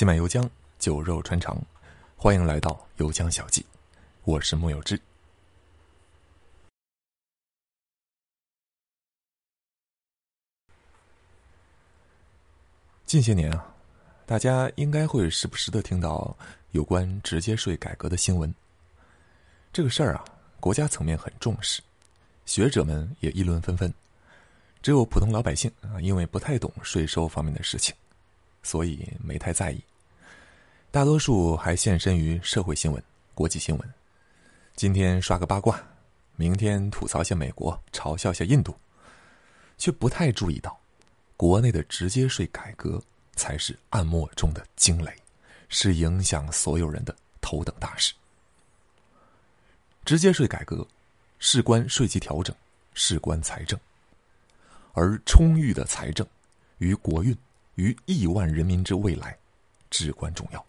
新买油浆，酒肉穿肠，欢迎来到油浆小记，我是木有志。近些年啊，大家应该会时不时的听到有关直接税改革的新闻。这个事儿啊，国家层面很重视，学者们也议论纷纷。只有普通老百姓啊，因为不太懂税收方面的事情，所以没太在意。大多数还现身于社会新闻、国际新闻。今天刷个八卦，明天吐槽下美国，嘲笑下印度，却不太注意到，国内的直接税改革才是暗默中的惊雷，是影响所有人的头等大事。直接税改革事关税基调整，事关财政，而充裕的财政于国运、于亿万人民之未来至关重要。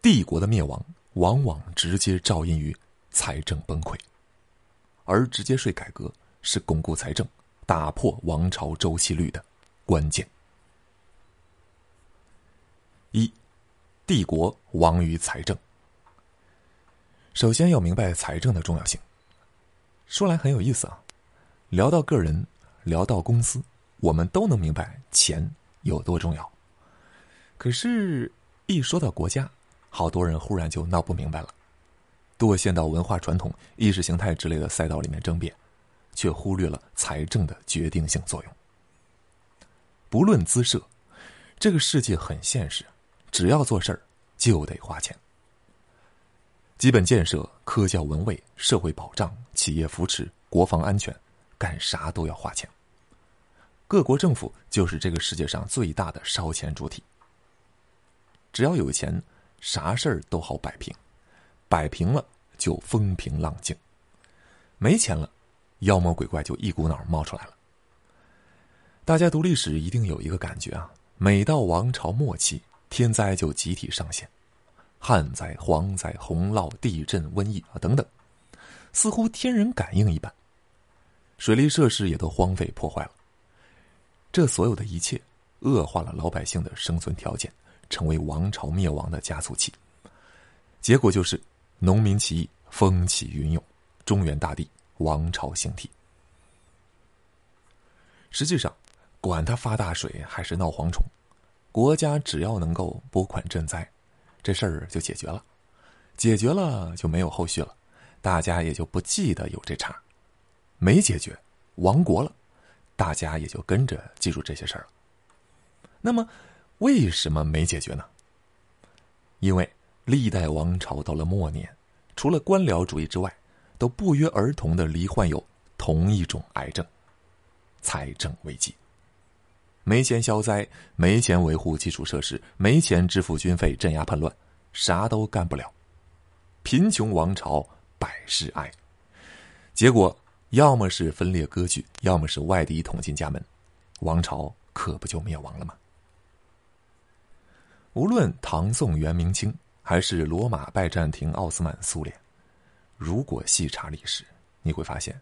帝国的灭亡往往直接照应于财政崩溃，而直接税改革是巩固财政、打破王朝周期率的关键。一，帝国亡于财政。首先要明白财政的重要性。说来很有意思啊，聊到个人，聊到公司，我们都能明白钱有多重要。可是，一说到国家，好多人忽然就闹不明白了，堕陷到文化传统、意识形态之类的赛道里面争辩，却忽略了财政的决定性作用。不论姿色，这个世界很现实，只要做事儿就得花钱。基本建设、科教文卫、社会保障、企业扶持、国防安全，干啥都要花钱。各国政府就是这个世界上最大的烧钱主体。只要有钱。啥事儿都好摆平，摆平了就风平浪静；没钱了，妖魔鬼怪就一股脑儿冒出来了。大家读历史一定有一个感觉啊：每到王朝末期，天灾就集体上线，旱灾、蝗灾、洪涝、地震、瘟疫啊等等，似乎天人感应一般。水利设施也都荒废破坏了。这所有的一切，恶化了老百姓的生存条件。成为王朝灭亡的加速器，结果就是农民起义，风起云涌，中原大地王朝兴替。实际上，管他发大水还是闹蝗虫，国家只要能够拨款赈灾，这事儿就解决了。解决了就没有后续了，大家也就不记得有这茬。没解决，亡国了，大家也就跟着记住这些事儿了。那么。为什么没解决呢？因为历代王朝到了末年，除了官僚主义之外，都不约而同的罹患有同一种癌症——财政危机。没钱消灾，没钱维护基础设施，没钱支付军费镇压叛乱，啥都干不了。贫穷王朝百事哀，结果要么是分裂割据，要么是外敌捅进家门，王朝可不就灭亡了吗？无论唐宋元明清，还是罗马拜占庭奥斯曼苏联，如果细查历史，你会发现，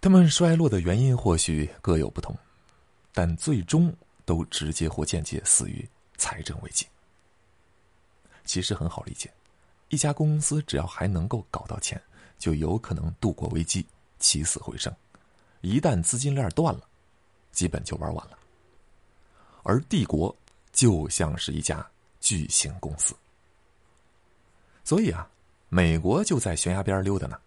他们衰落的原因或许各有不同，但最终都直接或间接死于财政危机。其实很好理解，一家公司只要还能够搞到钱，就有可能度过危机，起死回生。一旦资金链断了，基本就玩完了。而帝国。就像是一家巨型公司，所以啊，美国就在悬崖边溜达呢。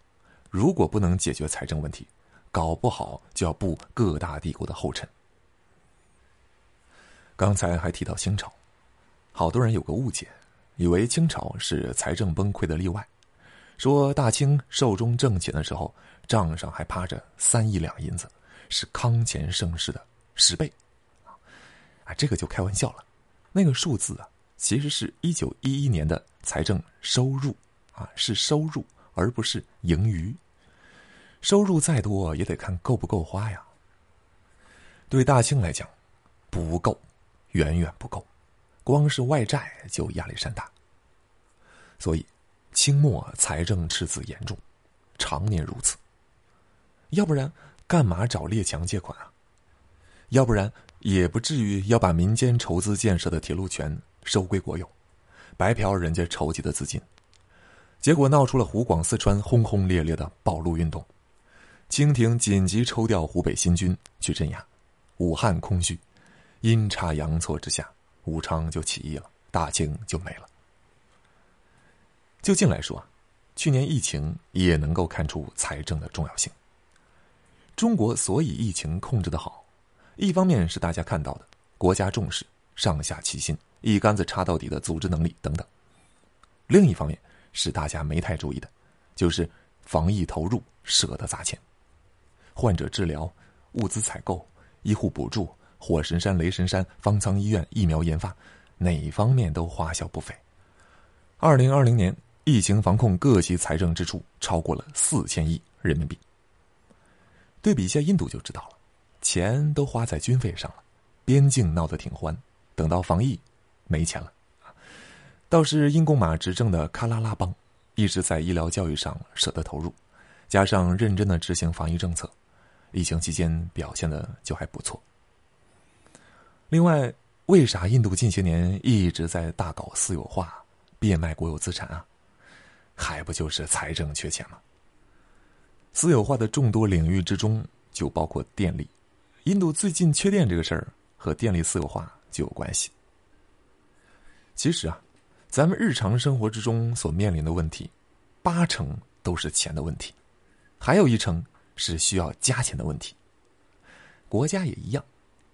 如果不能解决财政问题，搞不好就要步各大帝国的后尘。刚才还提到清朝，好多人有个误解，以为清朝是财政崩溃的例外，说大清寿终正寝的时候，账上还趴着三亿两银子，是康乾盛世的十倍，啊，这个就开玩笑了。那个数字啊，其实是一九一一年的财政收入啊，是收入，而不是盈余。收入再多也得看够不够花呀。对大清来讲，不够，远远不够，光是外债就压力山大。所以，清末财政赤字严重，常年如此。要不然，干嘛找列强借款啊？要不然，也不至于要把民间筹资建设的铁路权收归国有，白嫖人家筹集的资金。结果闹出了湖广四川轰轰烈烈的保路运动，清廷紧急抽调湖北新军去镇压，武汉空虚，阴差阳错之下，武昌就起义了，大清就没了。就近来说，去年疫情也能够看出财政的重要性。中国所以疫情控制的好，一方面是大家看到的国家重视、上下齐心、一竿子插到底的组织能力等等；另一方面。是大家没太注意的，就是防疫投入舍得砸钱，患者治疗、物资采购、医护补助、火神山、雷神山、方舱医院、疫苗研发，哪方面都花销不菲。二零二零年疫情防控各级财政支出超过了四千亿人民币。对比一下印度就知道了，钱都花在军费上了，边境闹得挺欢，等到防疫，没钱了。倒是英共马执政的喀拉拉邦，一直在医疗教育上舍得投入，加上认真的执行防疫政策，疫情期间表现的就还不错。另外，为啥印度近些年一直在大搞私有化、变卖国有资产啊？还不就是财政缺钱吗？私有化的众多领域之中，就包括电力。印度最近缺电这个事儿和电力私有化就有关系。其实啊。咱们日常生活之中所面临的问题，八成都是钱的问题，还有一成是需要加钱的问题。国家也一样，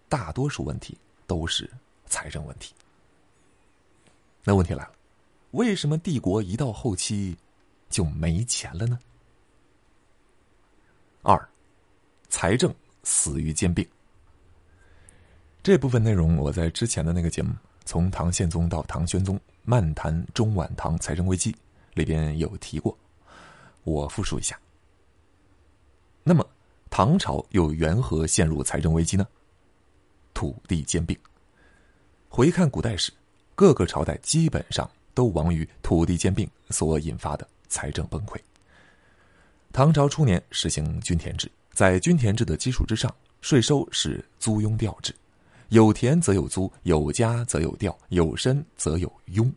大多数问题都是财政问题。那问题来了，为什么帝国一到后期就没钱了呢？二，财政死于兼并。这部分内容我在之前的那个节目。从唐宪宗到唐玄宗，漫谈中晚唐财政危机里边有提过，我复述一下。那么，唐朝又缘何陷入财政危机呢？土地兼并。回看古代史，各个朝代基本上都亡于土地兼并所引发的财政崩溃。唐朝初年实行均田制，在均田制的基础之上，税收是租庸调制。有田则有租，有家则有调，有身则有庸。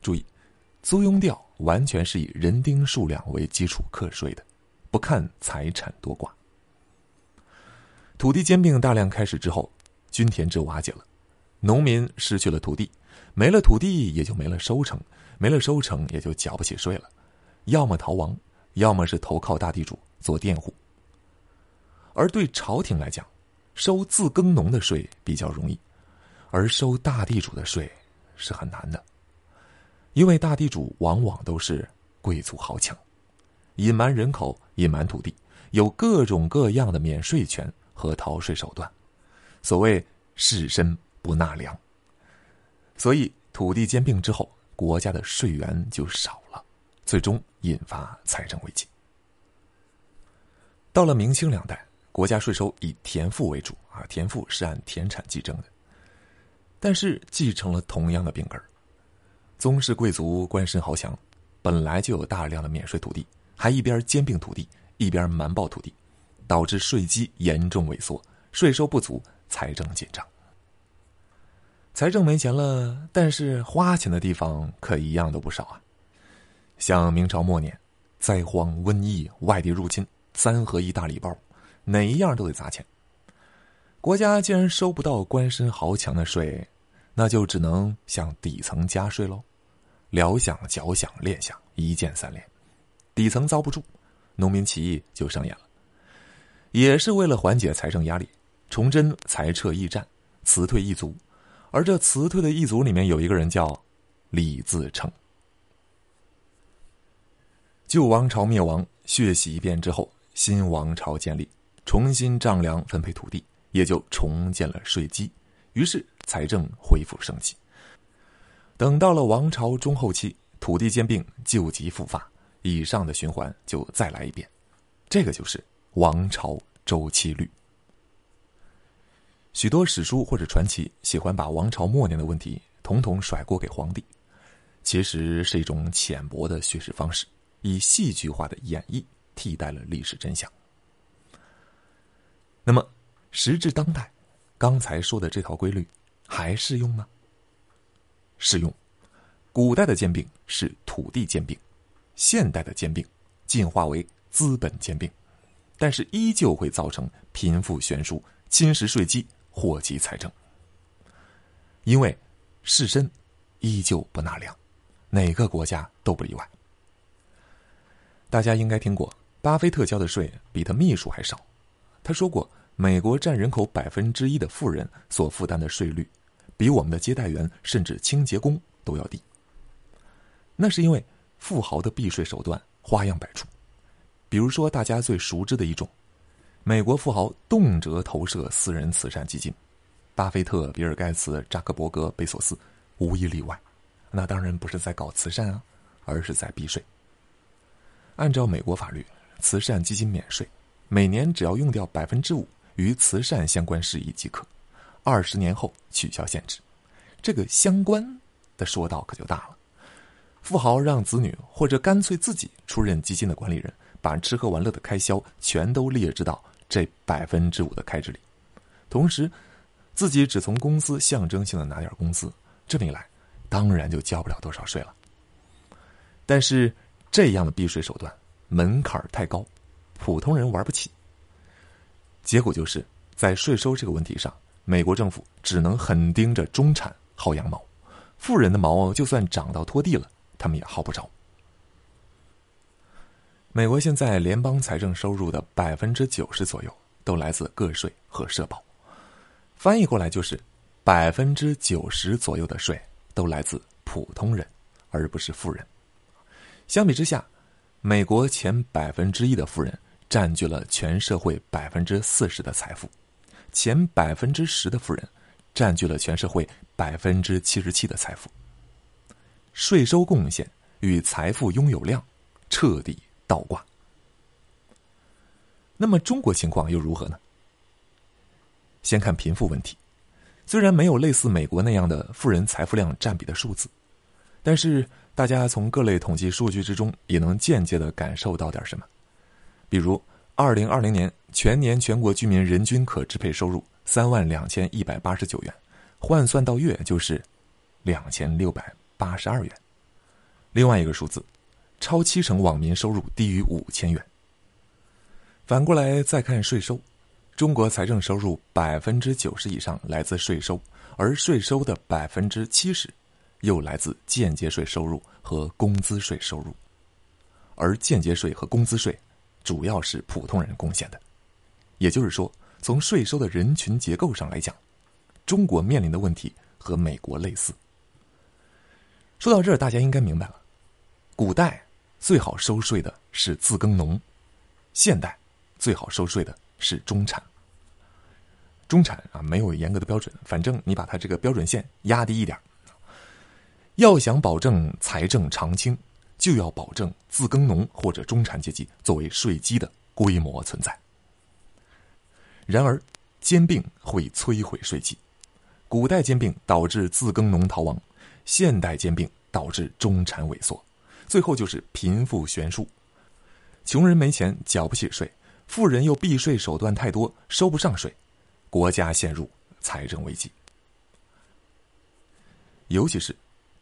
注意，租庸调完全是以人丁数量为基础课税的，不看财产多寡。土地兼并大量开始之后，均田制瓦解了，农民失去了土地，没了土地也就没了收成，没了收成也就缴不起税了，要么逃亡，要么是投靠大地主做佃户。而对朝廷来讲，收自耕农的税比较容易，而收大地主的税是很难的，因为大地主往往都是贵族豪强，隐瞒人口、隐瞒土地，有各种各样的免税权和逃税手段，所谓士绅不纳粮，所以土地兼并之后，国家的税源就少了，最终引发财政危机。到了明清两代。国家税收以田赋为主啊，田赋是按田产计征的，但是继承了同样的病根儿。宗室贵族、官绅豪强本来就有大量的免税土地，还一边兼并土地，一边瞒报土地，导致税基严重萎缩，税收不足，财政紧张。财政没钱了，但是花钱的地方可一样都不少啊。像明朝末年，灾荒、瘟疫、外地入侵，三合一大礼包。哪一样都得砸钱。国家既然收不到官绅豪强的税，那就只能向底层加税喽。辽饷、缴饷、练饷，一键三连，底层遭不住，农民起义就上演了。也是为了缓解财政压力，崇祯裁撤驿站，辞退一族。而这辞退的一族里面有一个人叫李自成。旧王朝灭亡，血洗一遍之后，新王朝建立。重新丈量分配土地，也就重建了税基，于是财政恢复生机。等到了王朝中后期，土地兼并旧疾复发，以上的循环就再来一遍。这个就是王朝周期率。许多史书或者传奇喜欢把王朝末年的问题统统甩锅给皇帝，其实是一种浅薄的叙事方式，以戏剧化的演绎替代了历史真相。那么，时至当代，刚才说的这套规律还适用吗？适用。古代的兼并是土地兼并，现代的兼并进化为资本兼并，但是依旧会造成贫富悬殊、侵蚀税基、祸及财政。因为士绅依旧不纳粮，哪个国家都不例外。大家应该听过，巴菲特交的税比他秘书还少。他说过，美国占人口百分之一的富人所负担的税率，比我们的接待员甚至清洁工都要低。那是因为富豪的避税手段花样百出，比如说大家最熟知的一种，美国富豪动辄投射私人慈善基金。巴菲特、比尔盖茨、扎克伯格、贝索斯，无一例外。那当然不是在搞慈善啊，而是在避税。按照美国法律，慈善基金免税，每年只要用掉百分之五与慈善相关事宜即可，二十年后取消限制。这个相关的说道可就大了。富豪让子女或者干脆自己出任基金的管理人，把吃喝玩乐的开销全都列支到这百分之五的开支里，同时。自己只从公司象征性的拿点工资，这么一来，当然就交不了多少税了。但是这样的避税手段门槛太高，普通人玩不起。结果就是在税收这个问题上，美国政府只能狠盯着中产薅羊毛，富人的毛就算长到拖地了，他们也薅不着。美国现在联邦财政收入的百分之九十左右都来自个税和社保。翻译过来就是，百分之九十左右的税都来自普通人，而不是富人。相比之下，美国前百分之一的富人占据了全社会百分之四十的财富，前百分之十的富人占据了全社会百分之七十七的财富。税收贡献与财富拥有量彻底倒挂。那么中国情况又如何呢？先看贫富问题，虽然没有类似美国那样的富人财富量占比的数字，但是大家从各类统计数据之中也能间接的感受到点什么。比如，二零二零年全年全国居民人均可支配收入三万两千一百八十九元，换算到月就是两千六百八十二元。另外一个数字，超七成网民收入低于五千元。反过来再看税收。中国财政收入百分之九十以上来自税收，而税收的百分之七十又来自间接税收入和工资税收入，而间接税和工资税主要是普通人贡献的。也就是说，从税收的人群结构上来讲，中国面临的问题和美国类似。说到这儿，大家应该明白了：古代最好收税的是自耕农，现代最好收税的。是中产，中产啊，没有严格的标准，反正你把它这个标准线压低一点。要想保证财政常青，就要保证自耕农或者中产阶级作为税基的规模存在。然而，兼并会摧毁税基，古代兼并导致自耕农逃亡，现代兼并导致中产萎缩，最后就是贫富悬殊，穷人没钱缴不起税。富人又避税手段太多，收不上税，国家陷入财政危机。尤其是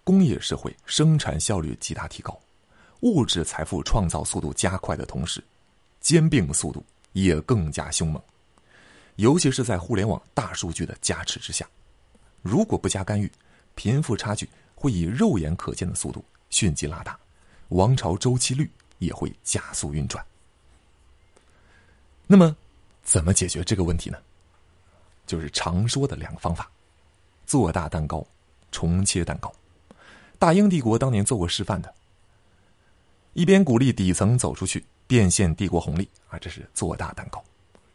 工业社会生产效率极大提高，物质财富创造速度加快的同时，兼并速度也更加凶猛。尤其是在互联网大数据的加持之下，如果不加干预，贫富差距会以肉眼可见的速度迅即拉大，王朝周期率也会加速运转。那么，怎么解决这个问题呢？就是常说的两个方法：做大蛋糕，重切蛋糕。大英帝国当年做过示范的，一边鼓励底层走出去，变现帝国红利啊，这是做大蛋糕；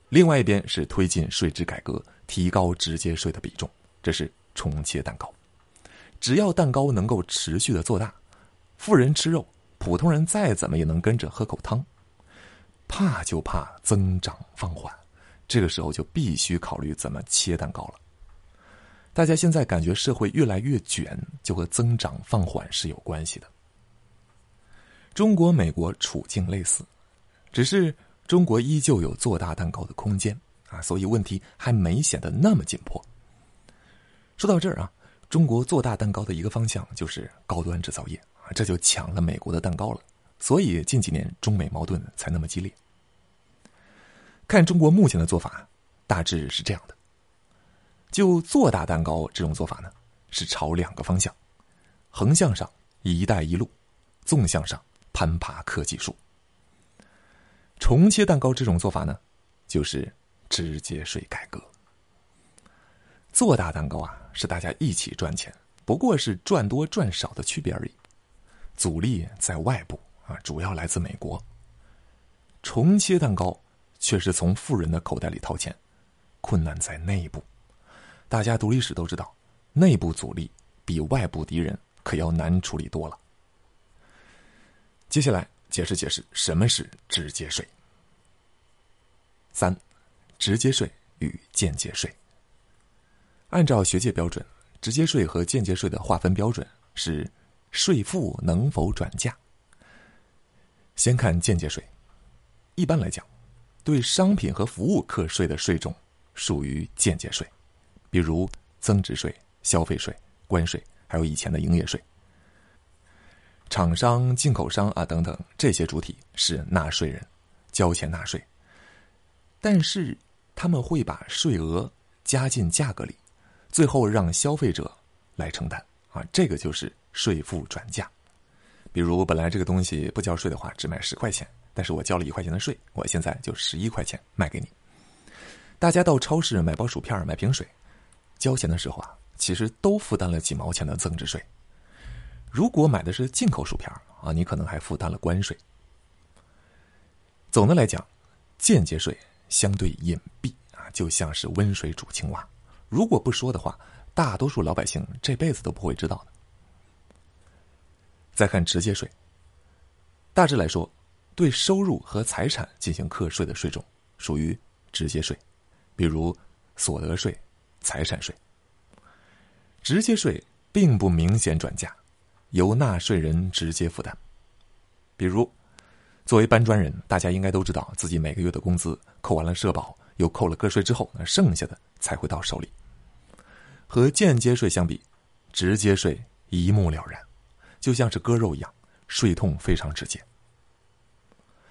另外一边是推进税制改革，提高直接税的比重，这是重切蛋糕。只要蛋糕能够持续的做大，富人吃肉，普通人再怎么也能跟着喝口汤。怕就怕增长放缓，这个时候就必须考虑怎么切蛋糕了。大家现在感觉社会越来越卷，就和增长放缓是有关系的。中国、美国处境类似，只是中国依旧有做大蛋糕的空间，啊，所以问题还没显得那么紧迫。说到这儿啊，中国做大蛋糕的一个方向就是高端制造业啊，这就抢了美国的蛋糕了。所以近几年中美矛盾才那么激烈。看中国目前的做法，大致是这样的：就做大蛋糕这种做法呢，是朝两个方向，横向上“一带一路”，纵向上攀爬科技树。重切蛋糕这种做法呢，就是直接税改革。做大蛋糕啊，是大家一起赚钱，不过是赚多赚少的区别而已。阻力在外部啊，主要来自美国。重切蛋糕却是从富人的口袋里掏钱，困难在内部。大家读历史都知道，内部阻力比外部敌人可要难处理多了。接下来。解释解释什么是直接税。三，直接税与间接税。按照学界标准，直接税和间接税的划分标准是税负能否转嫁。先看间接税，一般来讲，对商品和服务课税的税种属于间接税，比如增值税、消费税、关税，还有以前的营业税。厂商、进口商啊等等，这些主体是纳税人，交钱纳税。但是他们会把税额加进价格里，最后让消费者来承担啊，这个就是税负转嫁。比如本来这个东西不交税的话，只卖十块钱，但是我交了一块钱的税，我现在就十一块钱卖给你。大家到超市买包薯片、买瓶水，交钱的时候啊，其实都负担了几毛钱的增值税。如果买的是进口薯片啊，你可能还负担了关税。总的来讲，间接税相对隐蔽啊，就像是温水煮青蛙。如果不说的话，大多数老百姓这辈子都不会知道的。再看直接税，大致来说，对收入和财产进行课税的税种属于直接税，比如所得税、财产税。直接税并不明显转嫁。由纳税人直接负担，比如，作为搬砖人，大家应该都知道自己每个月的工资扣完了社保，又扣了个税之后，那剩下的才会到手里。和间接税相比，直接税一目了然，就像是割肉一样，税痛非常直接。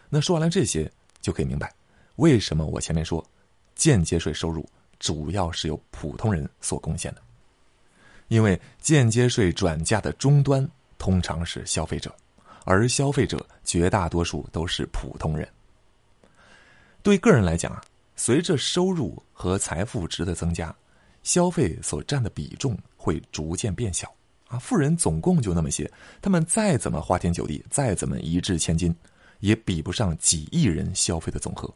那说完了这些，就可以明白为什么我前面说，间接税收入主要是由普通人所贡献的。因为间接税转嫁的终端通常是消费者，而消费者绝大多数都是普通人。对个人来讲啊，随着收入和财富值的增加，消费所占的比重会逐渐变小。啊，富人总共就那么些，他们再怎么花天酒地，再怎么一掷千金，也比不上几亿人消费的总和。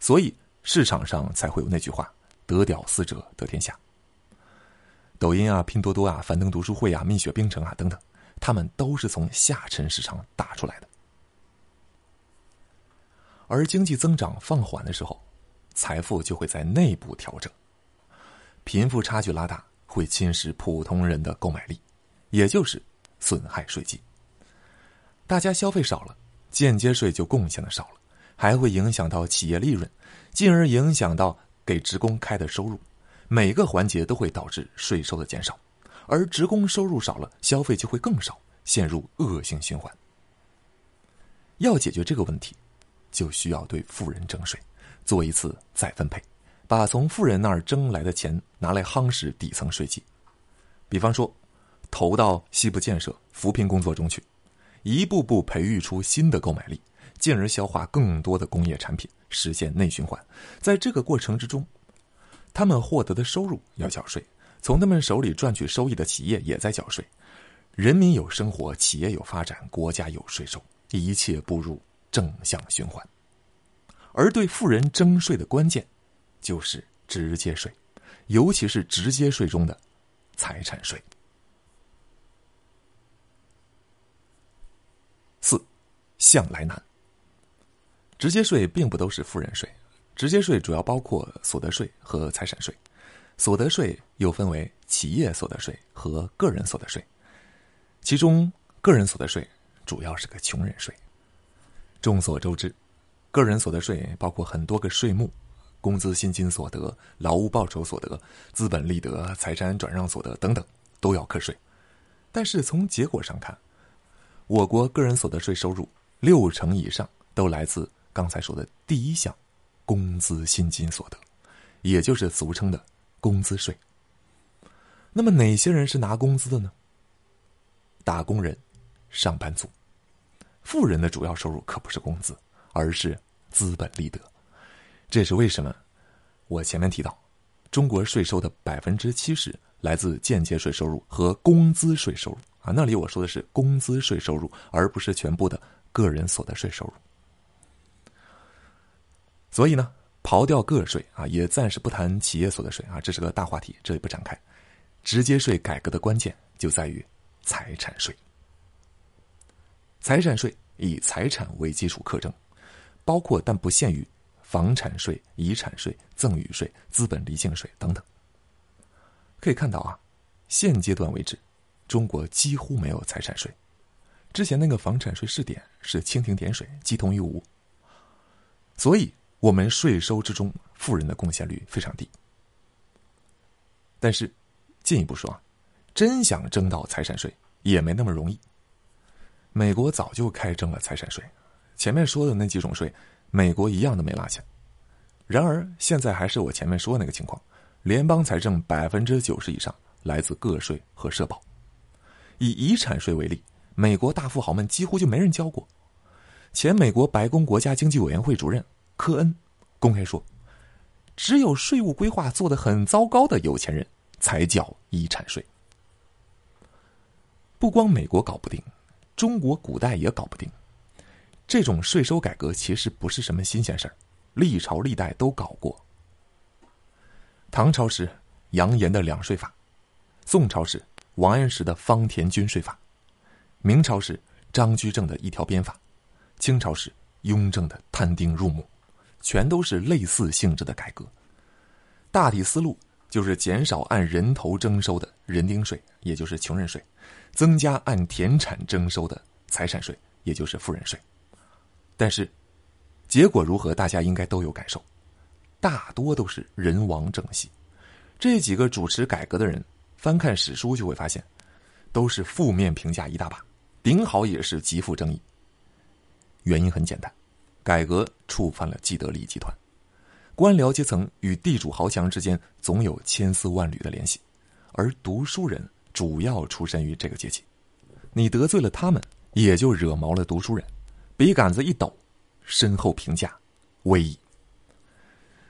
所以市场上才会有那句话：“得屌丝者得天下。”抖音啊、拼多多啊、樊登读书会啊、蜜雪冰城啊等等，他们都是从下沉市场打出来的。而经济增长放缓的时候，财富就会在内部调整，贫富差距拉大，会侵蚀普通人的购买力，也就是损害税基。大家消费少了，间接税就贡献的少了，还会影响到企业利润，进而影响到给职工开的收入。每个环节都会导致税收的减少，而职工收入少。了，消费就会更少，陷入恶性循环。要解决这个问题，就需要对富人征税，做一次再分配，把从富人那儿征来的钱拿来夯实底层税基。比方说，投到西部建设、扶贫工作中去，一步步培育出新的购买力，进而消化更多的工业产品，实现内循环。在这个过程之中。他们获得的收入要缴税，从他们手里赚取收益的企业也在缴税，人民有生活，企业有发展，国家有税收，一切步入正向循环。而对富人征税的关键，就是直接税，尤其是直接税中的财产税。四，向来难。直接税并不都是富人税。直接税主要包括所得税和财产税，所得税又分为企业所得税和个人所得税，其中个人所得税主要是个穷人税。众所周知，个人所得税包括很多个税目，工资薪金所得、劳务报酬所得、资本利得、财产转让所得等等，都要课税。但是从结果上看，我国个人所得税收入六成以上都来自刚才说的第一项工资薪金所得，也就是俗称的工资税。那么哪些人是拿工资的呢？打工人、上班族。富人的主要收入可不是工资，而是资本利得。这也是为什么？我前面提到，中国税收的百分之七十来自间接税收入和工资税收入啊。那里我说的是工资税收入，而不是全部的个人所得税收入。所以呢，刨掉个税啊，也暂时不谈企业所得税啊，这是个大话题，这里不展开。直接税改革的关键就在于财产税。财产税以财产为基础课征，包括但不限于房产税、遗产税、赠与税、资本离境税等等。可以看到啊，现阶段为止，中国几乎没有财产税。之前那个房产税试点是蜻蜓点水，鸡同鸭无。所以，我们税收之中富人的贡献率非常低。但是，进一步说啊，真想征到财产税也没那么容易。美国早就开征了财产税，前面说的那几种税，美国一样都没落下。然而现在还是我前面说的那个情况，联邦财政百分之九十以上来自个税和社保。以遗产税为例，美国大富豪们几乎就没人交过。前美国白宫国家经济委员会主任科恩公开说，只有税务规划做得很糟糕的有钱人才交遗产税。不光美国搞不定。中国古代也搞不定，这种税收改革其实不是什么新鲜事儿，历朝历代都搞过。唐朝时杨炎的两税法，宋朝时王安石的方田均税法，明朝时张居正的一条鞭法，清朝时雍正的摊丁入亩，全都是类似性质的改革。大体思路就是减少按人头征收的人丁税，也就是穷人税。增加按田产征收的财产税，也就是富人税，但是结果如何，大家应该都有感受，大多都是人亡政息。这几个主持改革的人，翻看史书就会发现，都是负面评价一大把，顶好也是极富争议。原因很简单，改革触犯了既得利益集团，官僚阶层与地主豪强之间总有千丝万缕的联系，而读书人。主要出身于这个阶级，你得罪了他们，也就惹毛了读书人，笔杆子一抖，身后评价，威仪。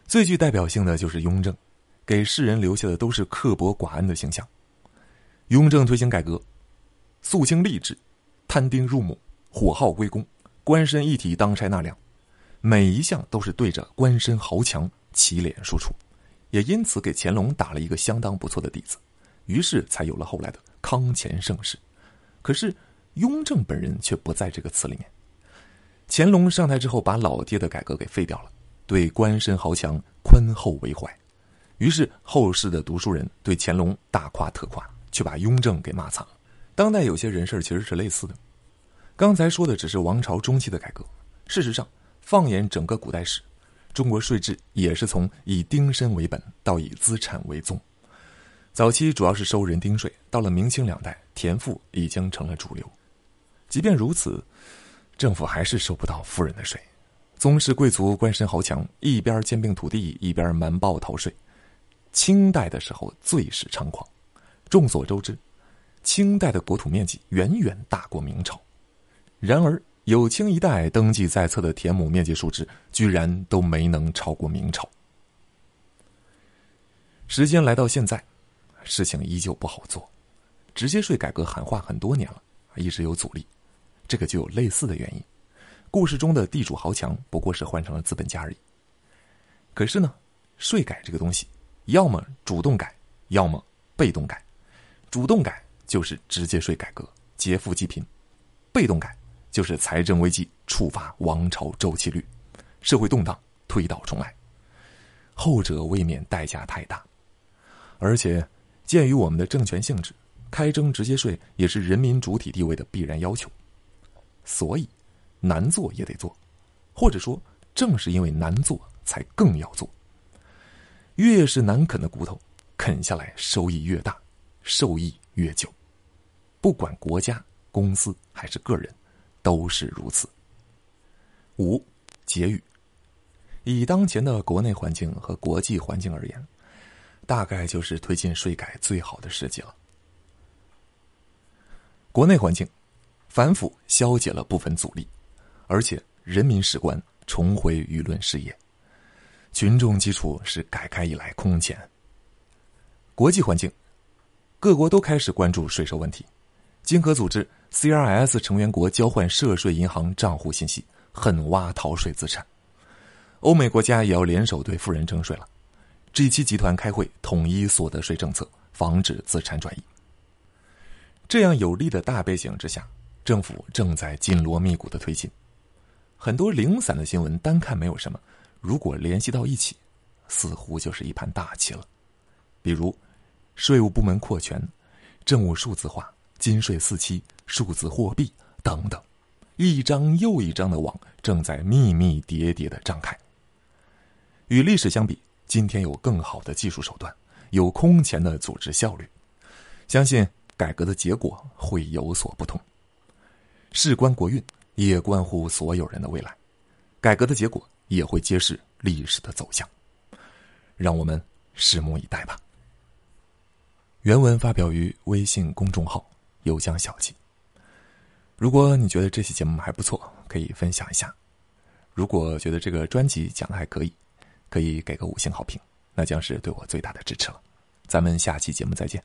最具代表性的就是雍正，给世人留下的都是刻薄寡恩的形象。雍正推行改革，肃清吏治，摊丁入亩，火耗归公，官绅一体当差纳粮，每一项都是对着官绅豪强起脸输出，也因此给乾隆打了一个相当不错的底子。于是才有了后来的康乾盛世，可是雍正本人却不在这个词里面。乾隆上台之后，把老爹的改革给废掉了，对官绅豪强宽厚为怀，于是后世的读书人对乾隆大夸特夸，却把雍正给骂惨了。当代有些人事其实是类似的，刚才说的只是王朝中期的改革，事实上，放眼整个古代史，中国税制也是从以丁身为本到以资产为宗。早期主要是收人丁税，到了明清两代，田赋已经成了主流。即便如此，政府还是收不到富人的税。宗室贵族、官绅豪强一边兼并土地，一边瞒报逃税。清代的时候最是猖狂。众所周知，清代的国土面积远远大过明朝，然而有清一代登记在册的田亩面积数值，居然都没能超过明朝。时间来到现在。事情依旧不好做，直接税改革喊话很多年了，一直有阻力，这个就有类似的原因。故事中的地主豪强不过是换成了资本家而已。可是呢，税改这个东西，要么主动改，要么被动改。主动改就是直接税改革，劫富济贫；被动改就是财政危机触发王朝周期率，社会动荡推倒重来。后者未免代价太大，而且。鉴于我们的政权性质，开征直接税也是人民主体地位的必然要求，所以难做也得做，或者说正是因为难做才更要做，越是难啃的骨头，啃下来收益越大，受益越久。不管国家、公司还是个人，都是如此。五、结语：以当前的国内环境和国际环境而言，大概就是推进税改最好的时机了。国内环境，反腐消解了部分阻力，而且人民史观重回舆论视野。群众基础是改开以来空前。国际环境，各国都开始关注税收问题，经合组织 CRS 成员国交换涉税银行账户信息，狠挖逃税资产。欧美国家也要联手对富人征税了。G 七集团开会统一所得税政策，防止资产转移。这样有利的大背景之下，政府正在紧锣密鼓的推进。很多零散的新闻单看没有什么。如果联系到一起，似乎就是一盘大棋了。比如，税务部门扩权、政务数字化、金税四期、数字货币等等，一张又一张的网正在密密叠叠的张开。与历史相比，今天有更好的技术手段，有空前的组织效率，相信改革的结果会有所不同。事关国运，也关乎所有人的未来。改革的结果。也会揭示历史的走向，让我们拭目以待吧。原文发表于微信公众号“有江小记”。如果你觉得这期节目还不错，可以分享一下；如果觉得这个专辑讲的还可以，可以给个五星好评，那将是对我最大的支持了。咱们下期节目再见。